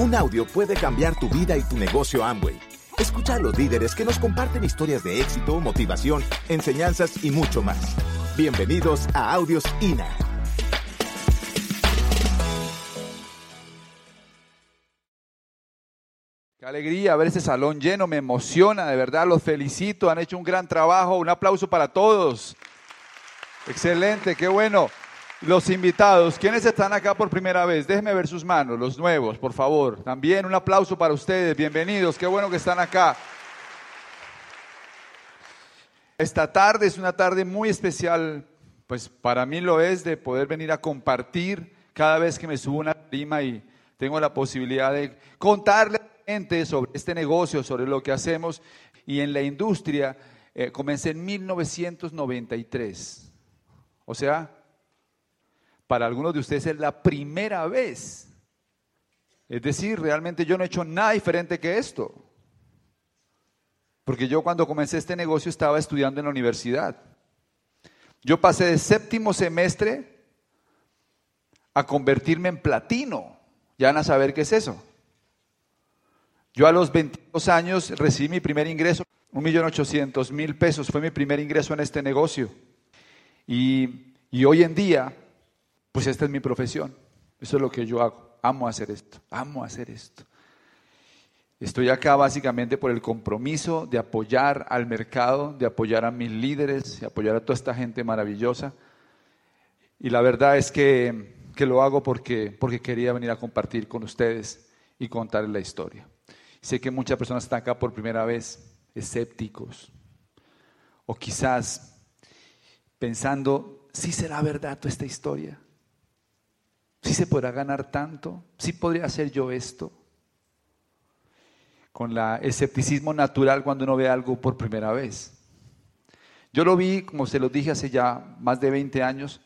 Un audio puede cambiar tu vida y tu negocio Amway. Escucha a los líderes que nos comparten historias de éxito, motivación, enseñanzas y mucho más. Bienvenidos a Audios INA. Qué alegría ver este salón lleno, me emociona, de verdad, los felicito, han hecho un gran trabajo, un aplauso para todos. Excelente, qué bueno. Los invitados, ¿quiénes están acá por primera vez? Déjenme ver sus manos, los nuevos, por favor. También un aplauso para ustedes, bienvenidos, qué bueno que están acá. Esta tarde es una tarde muy especial, pues para mí lo es, de poder venir a compartir cada vez que me subo una prima y tengo la posibilidad de contarle a la gente sobre este negocio, sobre lo que hacemos. Y en la industria eh, comencé en 1993. O sea, para algunos de ustedes es la primera vez. Es decir, realmente yo no he hecho nada diferente que esto. Porque yo cuando comencé este negocio estaba estudiando en la universidad. Yo pasé de séptimo semestre a convertirme en platino. Ya van a saber qué es eso. Yo a los 22 años recibí mi primer ingreso, un millón ochocientos mil pesos. Fue mi primer ingreso en este negocio. Y, y hoy en día pues esta es mi profesión. Eso es lo que yo hago. Amo hacer esto. Amo hacer esto. Estoy acá básicamente por el compromiso de apoyar al mercado, de apoyar a mis líderes, de apoyar a toda esta gente maravillosa. Y la verdad es que, que lo hago porque, porque quería venir a compartir con ustedes y contarles la historia. Sé que muchas personas están acá por primera vez, escépticos, o quizás pensando, ¿sí será verdad toda esta historia? ¿Sí se podrá ganar tanto? ¿Sí podría hacer yo esto? Con la escepticismo natural cuando uno ve algo por primera vez. Yo lo vi, como se lo dije hace ya más de 20 años,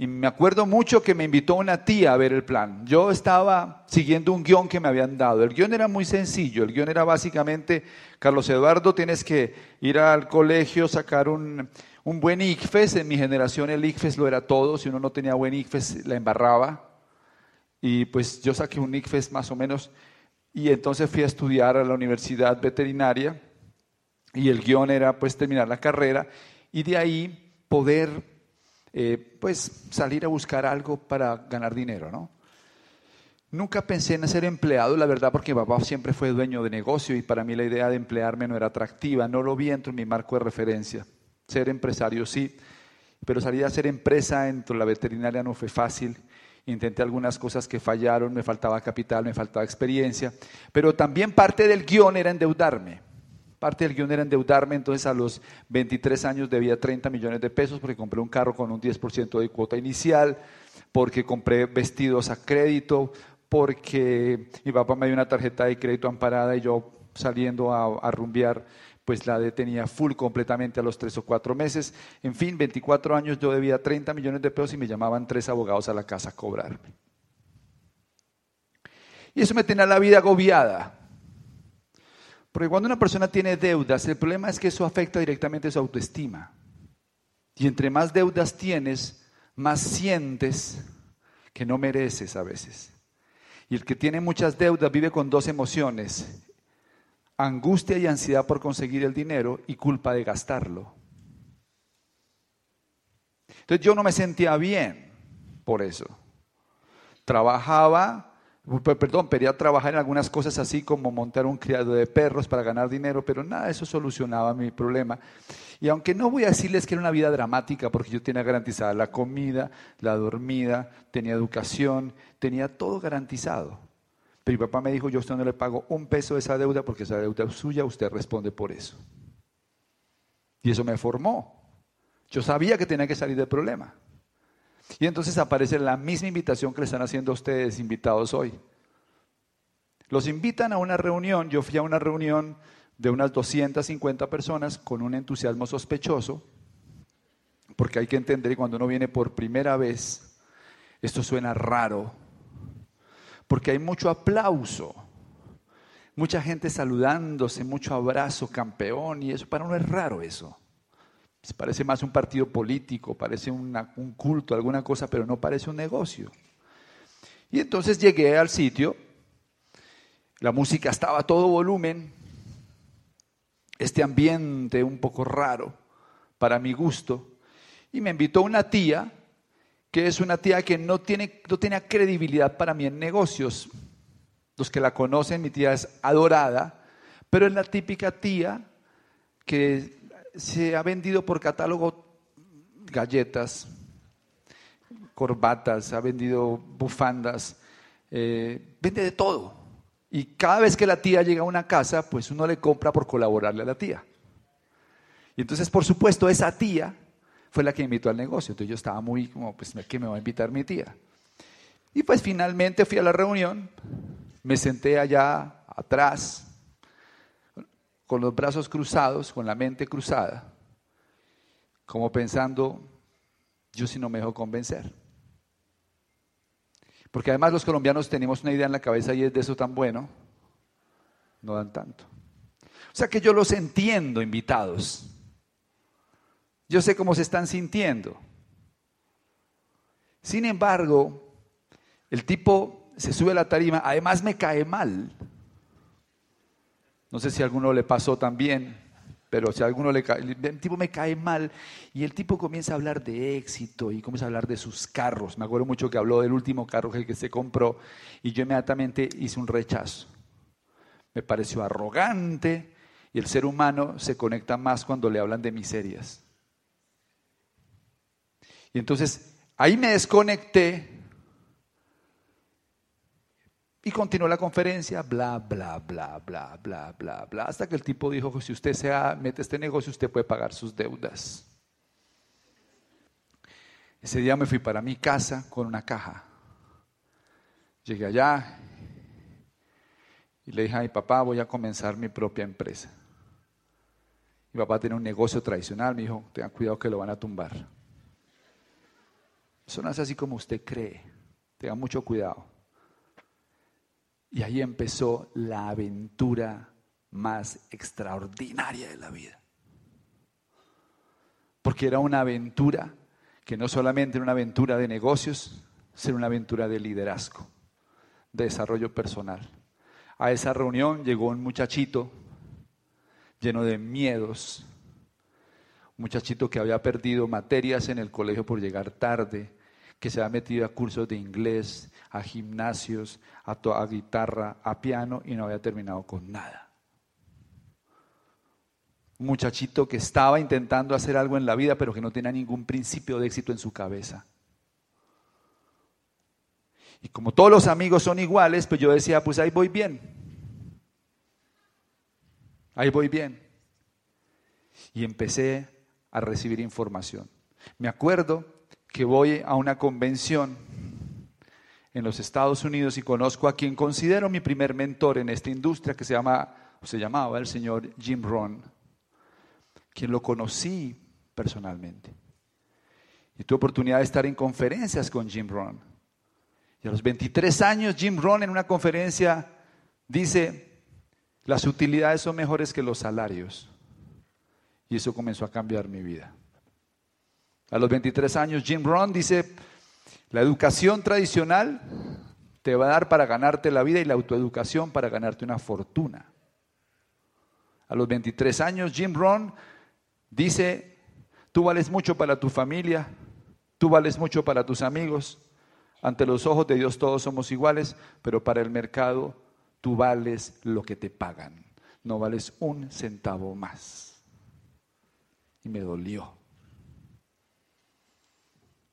y me acuerdo mucho que me invitó una tía a ver el plan. Yo estaba siguiendo un guion que me habían dado. El guion era muy sencillo. El guion era básicamente, Carlos Eduardo, tienes que ir al colegio, sacar un, un buen ICFES, en mi generación el ICFES lo era todo, si uno no tenía buen ICFES la embarraba. Y pues yo saqué un ICFES más o menos y entonces fui a estudiar a la universidad veterinaria y el guion era pues terminar la carrera y de ahí poder eh, pues salir a buscar algo para ganar dinero, ¿no? Nunca pensé en ser empleado, la verdad, porque mi papá siempre fue dueño de negocio y para mí la idea de emplearme no era atractiva, no lo vi dentro de mi marco de referencia. Ser empresario sí, pero salir a ser empresa dentro de la veterinaria no fue fácil. Intenté algunas cosas que fallaron, me faltaba capital, me faltaba experiencia, pero también parte del guion era endeudarme. Parte del guion era endeudarme, entonces a los 23 años debía 30 millones de pesos porque compré un carro con un 10% de cuota inicial, porque compré vestidos a crédito, porque mi papá me dio una tarjeta de crédito amparada y yo saliendo a, a rumbear pues la detenía full completamente a los tres o cuatro meses. En fin, 24 años yo debía 30 millones de pesos y me llamaban tres abogados a la casa a cobrarme. Y eso me tenía la vida agobiada. Porque cuando una persona tiene deudas, el problema es que eso afecta directamente su autoestima. Y entre más deudas tienes, más sientes que no mereces a veces. Y el que tiene muchas deudas vive con dos emociones, angustia y ansiedad por conseguir el dinero y culpa de gastarlo. Entonces yo no me sentía bien por eso. Trabajaba, perdón, quería trabajar en algunas cosas así como montar un criado de perros para ganar dinero, pero nada de eso solucionaba mi problema. Y aunque no voy a decirles que era una vida dramática, porque yo tenía garantizada la comida, la dormida, tenía educación, tenía todo garantizado. Pero mi papá me dijo, yo a usted no le pago un peso de esa deuda porque esa deuda es suya, usted responde por eso. Y eso me formó. Yo sabía que tenía que salir del problema. Y entonces aparece la misma invitación que le están haciendo a ustedes, invitados hoy. Los invitan a una reunión, yo fui a una reunión de unas 250 personas con un entusiasmo sospechoso, porque hay que entender que cuando uno viene por primera vez, esto suena raro, porque hay mucho aplauso, mucha gente saludándose, mucho abrazo, campeón, y eso para uno es raro eso. Parece más un partido político, parece un culto, alguna cosa, pero no parece un negocio. Y entonces llegué al sitio La música estaba a todo volumen. Este ambiente un poco raro para mi gusto. Y me invitó una tía, que es una tía que no, tiene, no tenía credibilidad para mí en negocios. Los que la conocen, mi tía es adorada, pero es la típica tía que se ha vendido por catálogo galletas, corbatas, ha vendido bufandas, eh, vende de todo. Y cada vez que la tía llega a una casa, pues uno le compra por colaborarle a la tía. Y entonces, por supuesto, esa tía fue la que invitó al negocio. Entonces yo estaba muy como, pues, ¿qué me va a invitar mi tía? Y pues finalmente fui a la reunión, me senté allá atrás, con los brazos cruzados, con la mente cruzada, como pensando, yo si no me dejo convencer. Porque además los colombianos tenemos una idea en la cabeza y es de eso tan bueno, no dan tanto. O sea que yo los entiendo, invitados. Yo sé cómo se están sintiendo. Sin embargo, el tipo se sube a la tarima, además me cae mal. No sé si a alguno le pasó también, pero si a alguno le cae, el tipo me cae mal y el tipo comienza a hablar de éxito y comienza a hablar de sus carros. Me acuerdo mucho que habló del último carro que se compró y yo inmediatamente hice un rechazo. Me pareció arrogante y el ser humano se conecta más cuando le hablan de miserias. Y entonces ahí me desconecté y continuó la conferencia, bla, bla, bla, bla, bla, bla, bla, hasta que el tipo dijo, si usted se mete este negocio, usted puede pagar sus deudas. Ese día me fui para mi casa con una caja. Llegué allá y le dije a mi papá, voy a comenzar mi propia empresa. Mi papá tiene un negocio tradicional, me dijo, tenga cuidado que lo van a tumbar. Eso no así como usted cree. Tenga mucho cuidado. Y ahí empezó la aventura más extraordinaria de la vida. Porque era una aventura que no solamente era una aventura de negocios, sino una aventura de liderazgo, de desarrollo personal. A esa reunión llegó un muchachito lleno de miedos, un muchachito que había perdido materias en el colegio por llegar tarde, que se ha metido a cursos de inglés, a gimnasios, a, a guitarra, a piano y no había terminado con nada. Un muchachito que estaba intentando hacer algo en la vida, pero que no tenía ningún principio de éxito en su cabeza. Y como todos los amigos son iguales, pues yo decía, pues ahí voy bien. Ahí voy bien. Y empecé a recibir información. Me acuerdo que voy a una convención en los Estados Unidos y conozco a quien considero mi primer mentor en esta industria que se llama se llamaba el señor Jim Rohn, quien lo conocí personalmente. Y tuve oportunidad de estar en conferencias con Jim Rohn. Y a los 23 años Jim Rohn en una conferencia dice, las utilidades son mejores que los salarios. Y eso comenzó a cambiar mi vida. A los 23 años, Jim Rohn dice, la educación tradicional te va a dar para ganarte la vida y la autoeducación para ganarte una fortuna. A los 23 años, Jim Rohn dice, tú vales mucho para tu familia, tú vales mucho para tus amigos, ante los ojos de Dios todos somos iguales, pero para el mercado tú vales lo que te pagan, no vales un centavo más. Y me dolió.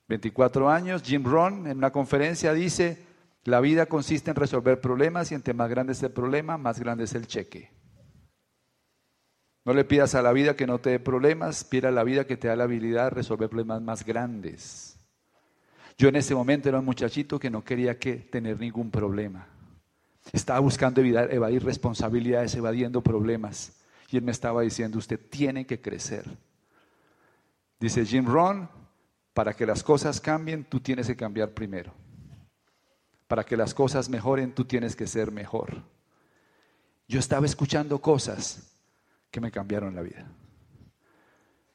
24 años, Jim Rohn en una conferencia dice, la vida consiste en resolver problemas y entre más grande es el problema, más grande es el cheque. No le pidas a la vida que no te dé problemas, pida a la vida que te da la habilidad de resolver problemas más grandes. Yo en ese momento era un muchachito que no quería que tener ningún problema. Estaba buscando evitar, evadir responsabilidades, evadiendo problemas. Y él me estaba diciendo, usted tiene que crecer. Dice Jim Rohn, para que las cosas cambien, tú tienes que cambiar primero. Para que las cosas mejoren, tú tienes que ser mejor. Yo estaba escuchando cosas que me cambiaron la vida.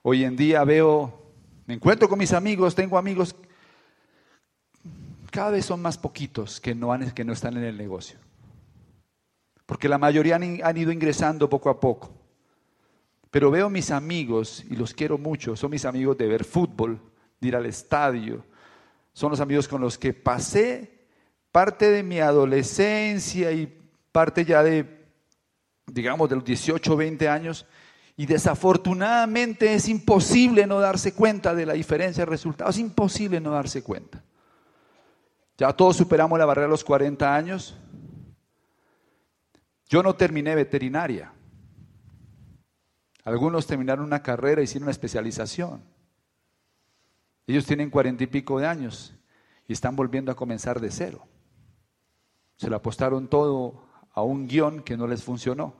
Hoy en día veo, me encuentro con mis amigos, tengo amigos, cada vez son más poquitos que no, que no están en el negocio. porque la mayoría han, ido ingresando poco a poco. Pero veo mis amigos, y los quiero mucho, son mis amigos de ver fútbol, de ir al estadio, son los amigos con los que pasé parte de mi adolescencia y parte ya de, digamos, de los 18 o 20 años, y desafortunadamente es imposible no darse cuenta de la diferencia de resultados, es imposible no darse cuenta. Ya todos superamos la barrera de los 40 años. Yo no terminé veterinaria. Algunos terminaron una carrera, hicieron una especialización. Ellos tienen cuarenta y pico de años y están volviendo a comenzar de cero. Se lo apostaron todo a un guion que no les funcionó.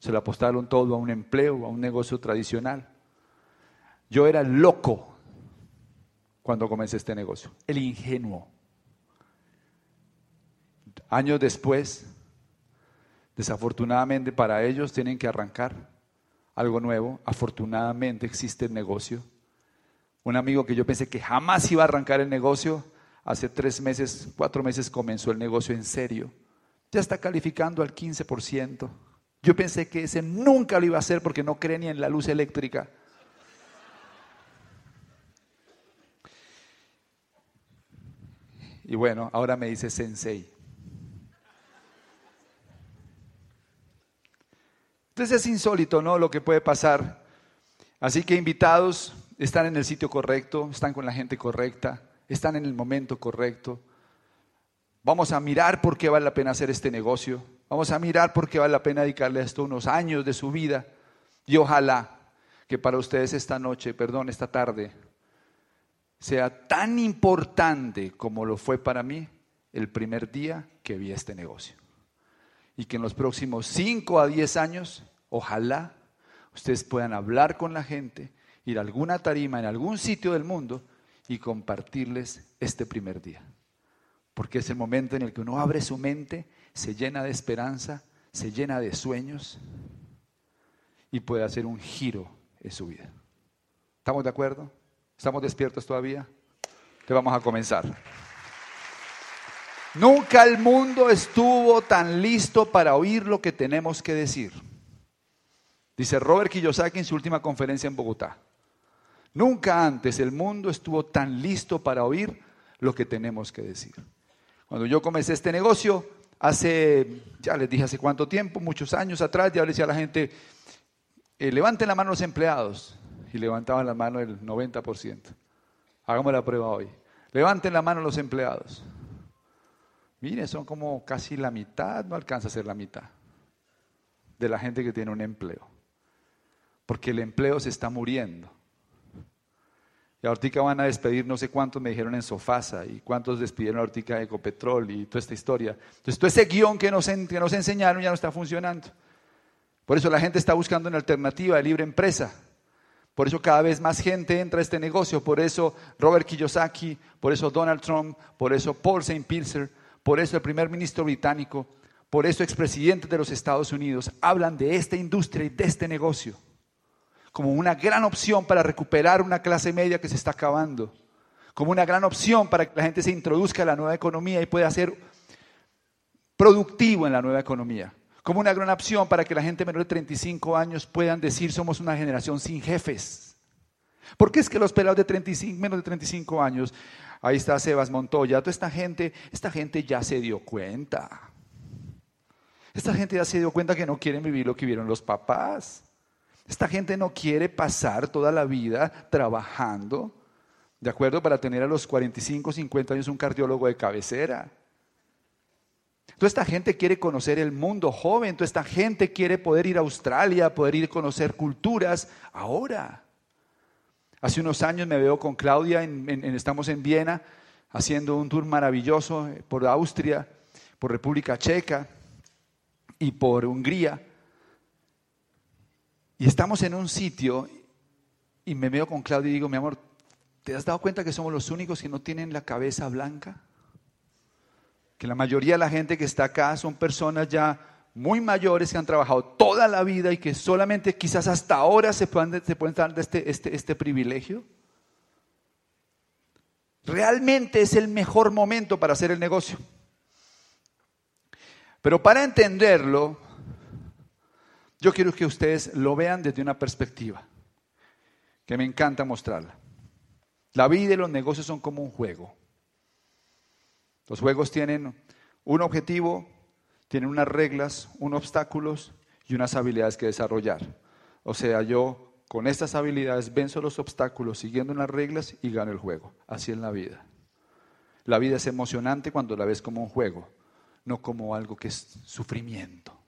Se lo apostaron todo a un empleo, a un negocio tradicional. Yo era loco cuando comencé este negocio, el ingenuo. Años después, desafortunadamente para ellos tienen que arrancar algo nuevo. Afortunadamente existe el negocio. Un amigo que yo pensé que jamás iba a arrancar el negocio, hace tres meses, cuatro meses comenzó el negocio en serio. Ya está calificando al 15%. Yo pensé que ese nunca lo iba a hacer porque no cree ni en la luz eléctrica. Y bueno, ahora me dice sensei. Entonces es insólito, ¿no? Lo que puede pasar. Así que invitados, están en el sitio correcto, están con la gente correcta, están en el momento correcto. Vamos a mirar por qué vale la pena hacer este negocio. Vamos a mirar por qué vale la pena dedicarle a esto unos años de su vida. Y ojalá que para ustedes esta noche, perdón, esta tarde, sea tan importante como lo fue para mí el primer día que vi este negocio y que en los próximos 5 a 10 años, ojalá ustedes puedan hablar con la gente, ir a alguna tarima en algún sitio del mundo y compartirles este primer día. Porque es el momento en el que uno abre su mente, se llena de esperanza, se llena de sueños y puede hacer un giro en su vida. ¿Estamos de acuerdo? ¿Estamos despiertos todavía? Te vamos a comenzar. Nunca el mundo estuvo tan listo para oír lo que tenemos que decir. Dice Robert Kiyosaki en su última conferencia en Bogotá. Nunca antes el mundo estuvo tan listo para oír lo que tenemos que decir. Cuando yo comencé este negocio, hace, ya les dije hace cuánto tiempo, muchos años atrás, ya le decía a la gente, eh, levanten la mano los empleados. Y levantaban la mano el 90%. Hagamos la prueba hoy. Levanten la mano los empleados. Mire, son como casi la mitad, no alcanza a ser la mitad de la gente que tiene un empleo. Porque el empleo se está muriendo. Y ahorita van a despedir no sé cuántos me dijeron en Sofasa y cuántos despidieron ahorita de Ecopetrol y toda esta historia. Entonces todo ese guion que nos, que nos enseñaron ya no está funcionando. Por eso la gente está buscando una alternativa de libre empresa. Por eso cada vez más gente entra a este negocio. Por eso Robert Kiyosaki, por eso Donald Trump, por eso Paul St. Pilser, por eso el primer ministro británico, por eso expresidentes de los Estados Unidos hablan de esta industria y de este negocio como una gran opción para recuperar una clase media que se está acabando, como una gran opción para que la gente se introduzca a la nueva economía y pueda ser productivo en la nueva economía, como una gran opción para que la gente menor de 35 años puedan decir somos una generación sin jefes. ¿Por qué es que los pelados de 35, menos de 35 años Ahí está Sebas Montoya. Toda esta gente, esta gente ya se dio cuenta. Esta gente ya se dio cuenta que no quieren vivir lo que vieron los papás. Esta gente no quiere pasar toda la vida trabajando, ¿de acuerdo? Para tener a los 45, 50 años un cardiólogo de cabecera. Toda esta gente quiere conocer el mundo joven, toda esta gente quiere poder ir a Australia, poder ir a conocer culturas ahora. Hace unos años me veo con Claudia, estamos en Viena, haciendo un tour maravilloso por Austria, por República Checa y por Hungría. Y estamos en un sitio y me veo con Claudia y digo, mi amor, ¿te has dado cuenta que somos los únicos que no tienen la cabeza blanca? Que la mayoría de la gente que está acá son personas ya muy mayores que han trabajado toda la vida y que solamente quizás hasta ahora se pueden, se pueden dar este, este, este privilegio? Realmente es el mejor momento para hacer el negocio. Pero para entenderlo, yo quiero que ustedes lo vean desde una perspectiva que me encanta mostrarla. La vida y los negocios son como un juego. Los juegos tienen un objetivo, tienen unas reglas, unos obstáculos y unas habilidades que desarrollar. O sea, yo con estas habilidades venzo los obstáculos siguiendo unas reglas y gano el juego. Así es la vida. La vida es emocionante cuando la ves como un juego, no como algo que es sufrimiento.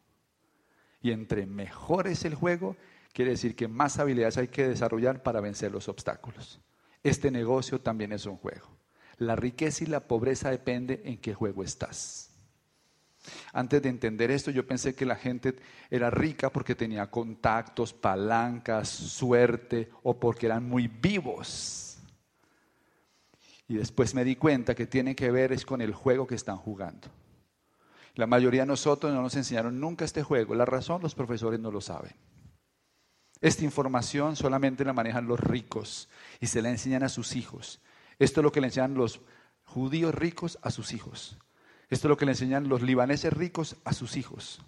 Y entre mejor es el juego, quiere decir que más habilidades hay que desarrollar para vencer los obstáculos. Este negocio también es un juego. La riqueza y la pobreza depende en qué juego estás. Antes de entender esto, yo pensé que la gente era rica porque tenía contactos, palancas, suerte o porque eran muy vivos. Y después me di cuenta que tiene que ver es con el juego que están jugando. La mayoría de nosotros no nos enseñaron nunca este juego. La razón los profesores no lo saben. Esta información solamente la manejan los ricos y se la enseñan a sus hijos. Esto es lo que le enseñan los judíos ricos a sus hijos. Esto es lo que le enseñan los libaneses ricos a sus hijos.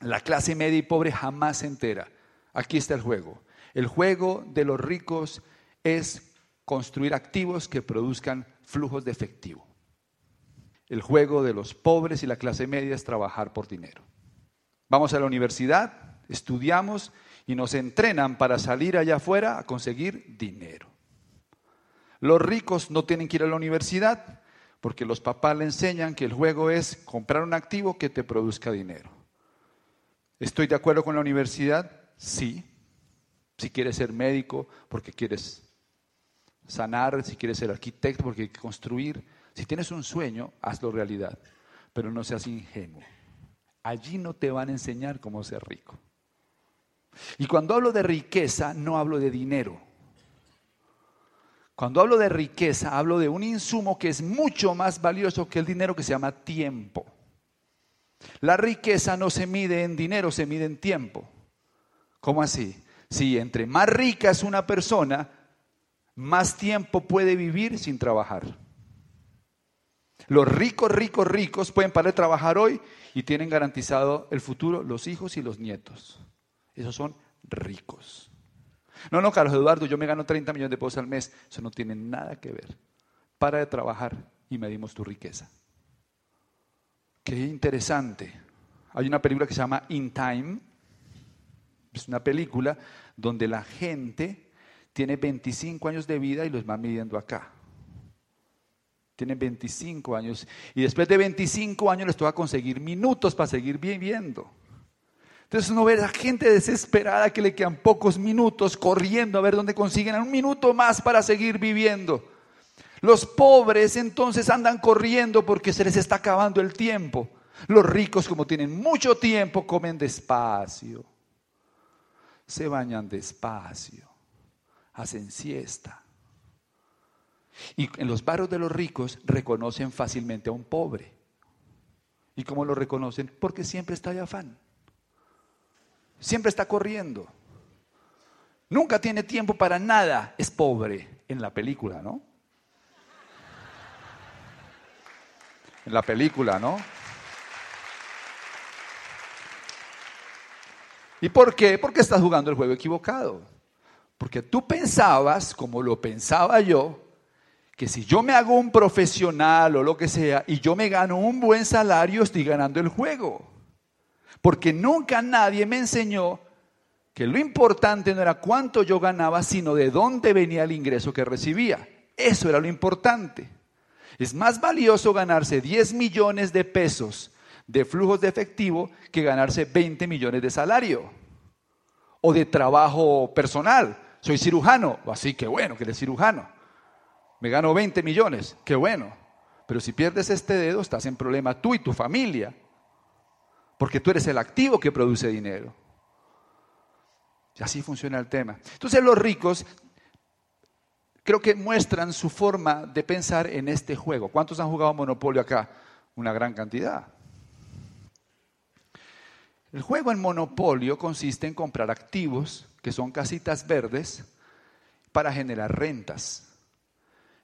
La clase media y pobre jamás se entera. Aquí está el juego. El juego de los ricos es construir activos que produzcan flujos de efectivo. El juego de los pobres y la clase media es trabajar por dinero. Vamos a la universidad, estudiamos y nos entrenan para salir allá afuera a conseguir dinero. Los ricos no tienen que ir a la universidad, porque los papás le enseñan que el juego es comprar un activo que te produzca dinero. ¿Estoy de acuerdo con la universidad? Sí. Si quieres ser médico, porque quieres sanar, si quieres ser arquitecto, porque hay que construir. Si tienes un sueño, hazlo realidad, pero no seas ingenuo. Allí no te van a enseñar cómo ser rico. Y cuando hablo de riqueza, no hablo de dinero. Cuando hablo de riqueza, hablo de un insumo que es mucho más valioso que el dinero que se llama tiempo. La riqueza no se mide en dinero, se mide en tiempo. ¿Cómo así? Si entre más rica es una persona, más tiempo puede vivir sin trabajar. Los ricos, ricos, ricos pueden parar de trabajar hoy y tienen garantizado el futuro los hijos y los nietos. Esos son ricos. No, no, Carlos Eduardo, yo me gano 30 millones de pesos al mes. Eso no tiene nada que ver. Para de trabajar y medimos tu riqueza. Qué interesante. Hay una película que se llama In Time. Es una película donde la gente tiene 25 años de vida y los va midiendo acá. Tienen 25 años y después de 25 años les toca conseguir minutos para seguir viviendo. Entonces uno ve a gente desesperada que le quedan pocos minutos corriendo a ver dónde consiguen un minuto más para seguir viviendo. Los pobres entonces andan corriendo porque se les está acabando el tiempo. Los ricos como tienen mucho tiempo comen despacio, se bañan despacio, hacen siesta. Y en los barrios de los ricos reconocen fácilmente a un pobre. ¿Y cómo lo reconocen? Porque siempre está de afán. Siempre está corriendo. Nunca tiene tiempo para nada. Es pobre en la película, ¿no? En la película, ¿no? ¿Y por qué? Porque estás jugando el juego equivocado. Porque tú pensabas, como lo pensaba yo, que si yo me hago un profesional o lo que sea y yo me gano un buen salario, estoy ganando el juego. Porque nunca nadie me enseñó que lo importante no era cuánto yo ganaba, sino de dónde venía el ingreso que recibía. Eso era lo importante. Es más valioso ganarse 10 millones de pesos de flujos de efectivo que ganarse 20 millones de salario o de trabajo personal. Soy cirujano, así que bueno que eres cirujano. Me gano 20 millones, qué bueno. Pero si pierdes este dedo, estás en problema tú y tu familia porque tú eres el activo que produce dinero. Y así funciona el tema. Entonces los ricos creo que muestran su forma de pensar en este juego. ¿Cuántos han jugado Monopolio acá? Una gran cantidad. El juego en Monopolio consiste en comprar activos, que son casitas verdes, para generar rentas.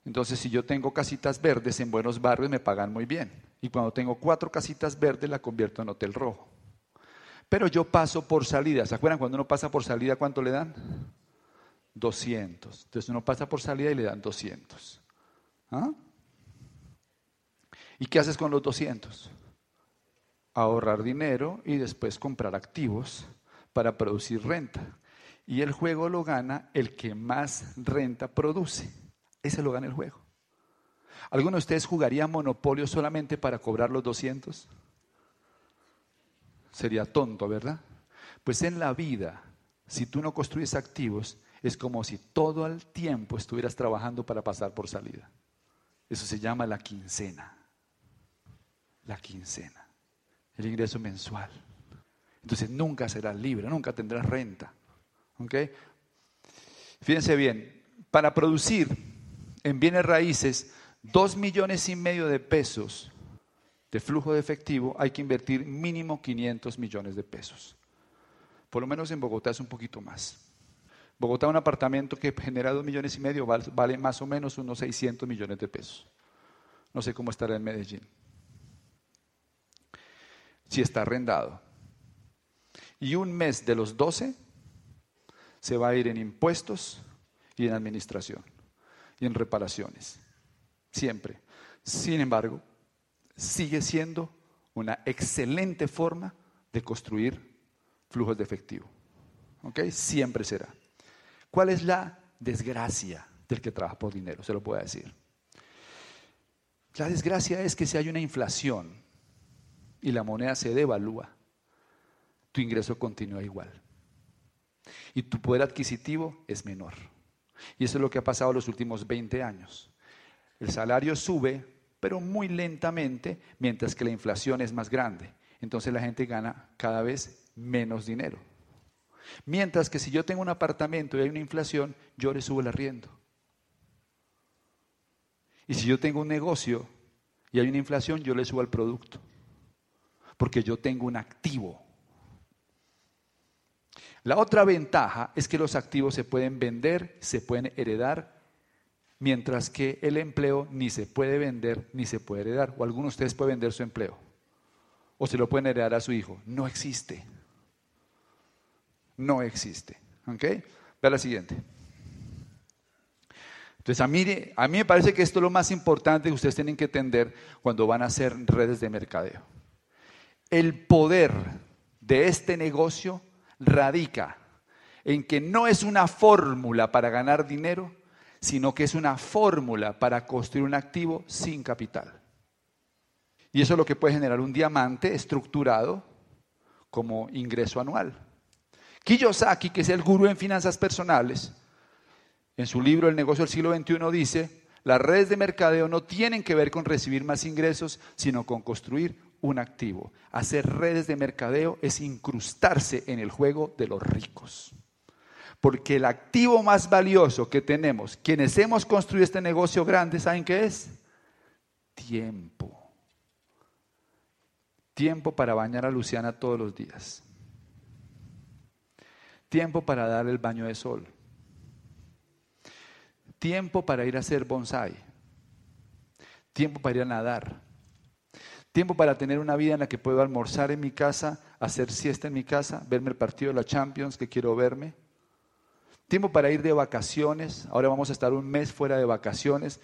Entonces, si yo tengo casitas verdes en buenos barrios, me pagan muy bien. y cuando tengo cuatro casitas verdes la convierto en hotel rojo. Pero yo paso por salida. ¿Se acuerdan cuando uno pasa por salida cuánto le dan? 200. Entonces uno pasa por salida y le dan 200. ¿Ah? ¿Y qué haces con los 200? Ahorrar dinero y después comprar activos para producir renta. Y el juego lo gana el que más renta produce. Ese lo gana el juego. ¿Alguno de ustedes jugaría Monopolio solamente para cobrar los 200? Sería tonto, ¿verdad? Pues en la vida, si tú no construyes activos, es como si todo el tiempo estuvieras trabajando para pasar por salida. Eso se llama la quincena. La quincena. El ingreso mensual. Entonces nunca serás libre, nunca tendrás renta. ¿Ok? Fíjense bien, para producir en bienes raíces dos millones y medio de pesos de flujo de efectivo, hay que invertir mínimo 500 millones de pesos. Por lo menos en Bogotá es un poquito más. Bogotá, un apartamento que genera dos millones y medio, vale más o menos unos 600 millones de pesos. No sé cómo estará en Medellín. Si está arrendado. Y un mes de los 12 se va a ir en impuestos y en administración y en reparaciones. Siempre. Sin embargo, sigue siendo una excelente forma de construir flujos de efectivo. ¿Ok? Siempre será. ¿Cuál es la desgracia del que trabaja por dinero? Se lo puedo decir. La desgracia es que si hay una inflación y la moneda se devalúa, tu ingreso continúa igual. Y tu poder adquisitivo es menor. Y eso es lo que ha pasado los últimos 20 años. El salario sube, pero muy lentamente, mientras que la inflación es más grande. Entonces la gente gana cada vez menos dinero. Mientras que si yo tengo un apartamento y hay una inflación, yo le subo el arriendo. Y si yo tengo un negocio y hay una inflación, yo le subo el producto. Porque yo tengo un activo. La otra ventaja es que los activos se pueden vender, se pueden heredar, mientras que el empleo ni se puede vender ni se puede heredar. O algunos de ustedes pueden vender su empleo. O se lo pueden heredar a su hijo. No existe no existe. ¿Ok? Ve la siguiente. Entonces, a mí, a mí me parece que esto es lo más importante que ustedes tienen que entender cuando van a hacer redes de mercadeo. El poder de este negocio radica en que no es una fórmula para ganar dinero, sino que es una fórmula para construir un activo sin capital. Y eso es lo que puede generar un diamante estructurado como ingreso anual. Kiyosaki, que es el gurú en finanzas personales, en su libro El negocio del siglo XXI dice, las redes de mercadeo no tienen que ver con recibir más ingresos, sino con construir un activo. Hacer redes de mercadeo es incrustarse en el juego de los ricos. Porque el activo más valioso que tenemos, quienes hemos construido este negocio grande, ¿saben qué es? Tiempo. Tiempo para bañar a Luciana todos los días. Tiempo para dar el baño de sol. Tiempo para ir a hacer bonsai. Tiempo para ir a nadar. Tiempo para tener una vida en la que puedo almorzar en mi casa, hacer siesta en mi casa, verme el partido de la Champions que quiero verme. Tiempo para ir de vacaciones. Ahora vamos a estar un mes fuera de vacaciones.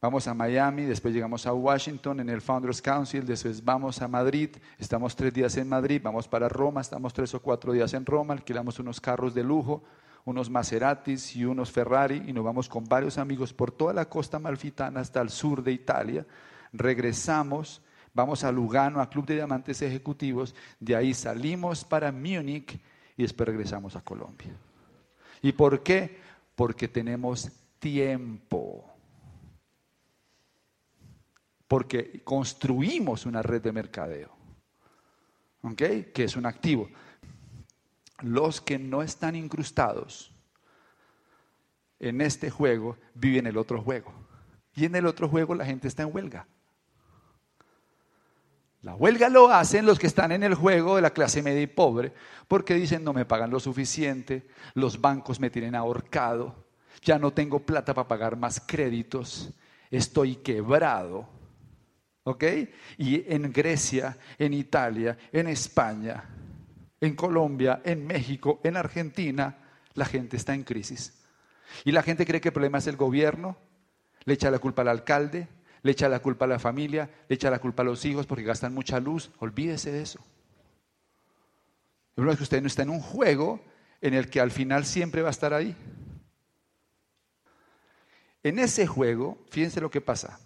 Vamos a Miami, después llegamos a Washington en el Founders Council, después vamos a Madrid, estamos tres días en Madrid, vamos para Roma, estamos tres o cuatro días en Roma, alquilamos unos carros de lujo, unos Maseratis y unos Ferrari y nos vamos con varios amigos por toda la costa malfitana hasta el sur de Italia. Regresamos, vamos a Lugano, a Club de Diamantes Ejecutivos, de ahí salimos para Múnich y después regresamos a Colombia. ¿Y por qué? Porque tenemos tiempo porque construimos una red de mercadeo, ¿ok? Que es un activo. Los que no están incrustados en este juego viven el otro juego. Y en el otro juego la gente está en huelga. La huelga lo hacen los que están en el juego de la clase media y pobre, porque dicen no me pagan lo suficiente, los bancos me tienen ahorcado, ya no tengo plata para pagar más créditos, estoy quebrado ¿Ok? Y en Grecia, en Italia, en España, en Colombia, en México, en Argentina, la gente está en crisis. Y la gente cree que el problema es el gobierno, le echa la culpa al alcalde, le echa la culpa a la familia, le echa la culpa a los hijos porque gastan mucha luz. Olvídese de eso. El problema es que usted no está en un juego en el que al final siempre va a estar ahí. En ese juego, fíjense lo que pasa.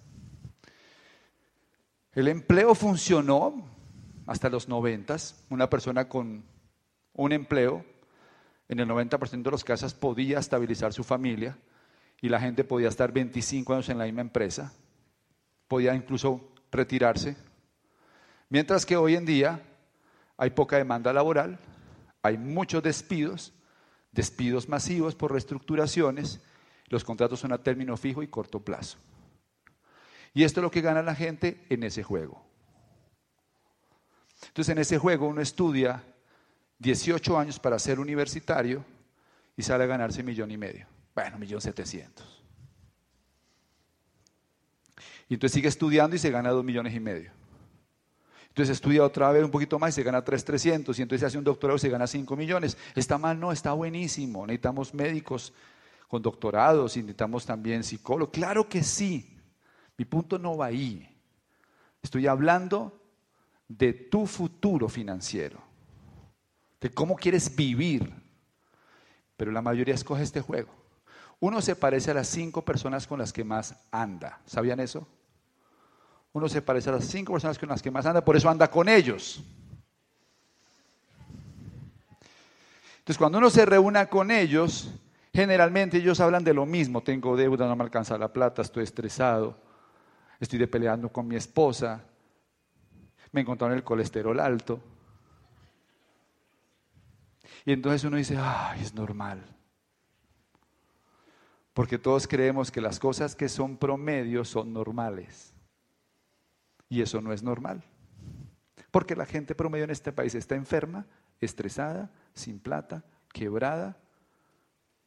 El empleo funcionó hasta los noventas. Una persona con un empleo, en el 90% de los casos podía estabilizar su familia y la gente podía estar 25 años en la misma empresa, podía incluso retirarse. Mientras que hoy en día hay poca demanda laboral, hay muchos despidos, despidos masivos por reestructuraciones, los contratos son a término fijo y corto plazo. Y esto es lo que gana la gente en ese juego. Entonces en ese juego uno estudia 18 años para ser universitario y sale a ganarse un millón y medio. Bueno, millón setecientos. Y entonces sigue estudiando y se gana dos millones y medio. Entonces estudia otra vez un poquito más y se gana tres trescientos. Y entonces hace un doctorado y se gana cinco millones. ¿Está mal? No, está buenísimo. Necesitamos médicos con doctorados y necesitamos también psicólogos. Claro que sí. Mi punto no va ahí. Estoy hablando de tu futuro financiero, de cómo quieres vivir. Pero la mayoría escoge este juego. Uno se parece a las cinco personas con las que más anda. ¿Sabían eso? Uno se parece a las cinco personas con las que más anda, por eso anda con ellos. Entonces, cuando uno se reúna con ellos, generalmente ellos hablan de lo mismo. Tengo deuda, no me alcanza la plata, estoy estresado, estoy peleando con mi esposa, me encontraron el colesterol alto. Y entonces uno dice, ay, es normal. Porque todos creemos que las cosas que son promedio son normales. Y eso no es normal. Porque la gente promedio en este país está enferma, estresada, sin plata, quebrada,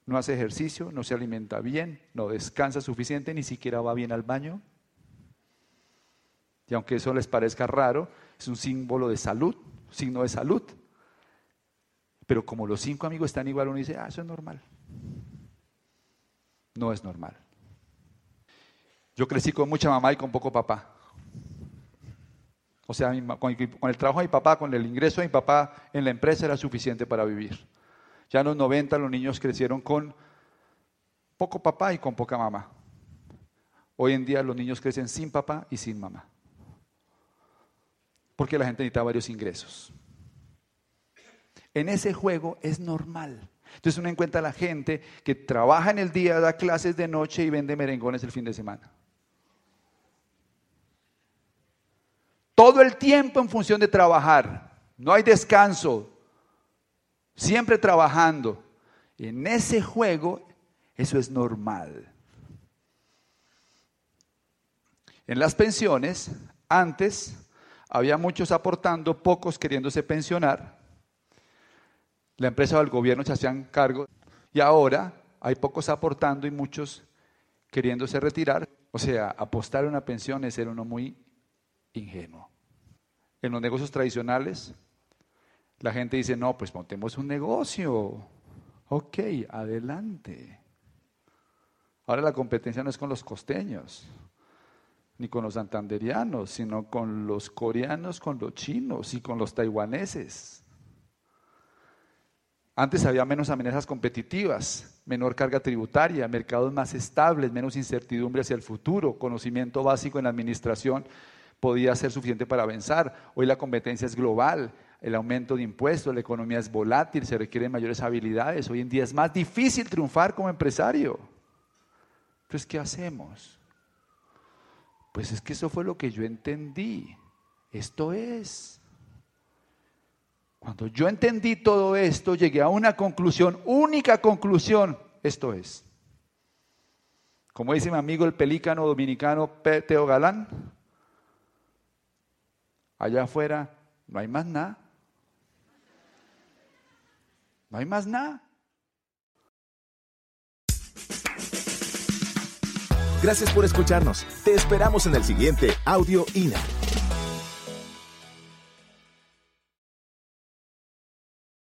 no hace ejercicio, no se alimenta bien, no descansa suficiente, ni siquiera va bien al baño. Y aunque eso les parezca raro, es un símbolo de salud, signo de salud. Pero como los cinco amigos están igual, uno dice, ah, eso es normal. No es normal. Yo crecí con mucha mamá y con poco papá. O sea, con el trabajo de mi papá, con el ingreso de mi papá en la empresa era suficiente para vivir. Ya en los 90 los niños crecieron con poco papá y con poca mamá. Hoy en día los niños crecen sin papá y sin mamá porque la gente necesita varios ingresos. En ese juego es normal. Entonces uno encuentra a la gente que trabaja en el día, da clases de noche y vende merengones el fin de semana. Todo el tiempo en función de trabajar. No hay descanso. Siempre trabajando. En ese juego eso es normal. En las pensiones, antes había muchos aportando, pocos queriéndose pensionar. La empresa o el gobierno se hacían cargo. Y ahora hay pocos aportando y muchos queriéndose retirar. O sea, apostar a una pensión es ser uno muy ingenuo. En los negocios tradicionales, la gente dice, no, pues montemos un negocio. Ok, adelante. Ahora la competencia no es con los costeños ni con los santanderianos, sino con los coreanos, con los chinos y con los taiwaneses. Antes había menos amenazas competitivas, menor carga tributaria, mercados más estables, menos incertidumbre hacia el futuro, conocimiento básico en la administración podía ser suficiente para avanzar. Hoy la competencia es global, el aumento de impuestos, la economía es volátil, se requieren mayores habilidades. Hoy en día es más difícil triunfar como empresario. Entonces, ¿qué hacemos? Pues es que eso fue lo que yo entendí. Esto es. Cuando yo entendí todo esto, llegué a una conclusión, única conclusión, esto es. Como dice mi amigo el pelícano dominicano Teo Galán, allá afuera no hay más nada. No hay más nada. Gracias por escucharnos. Te esperamos en el siguiente Audio INA.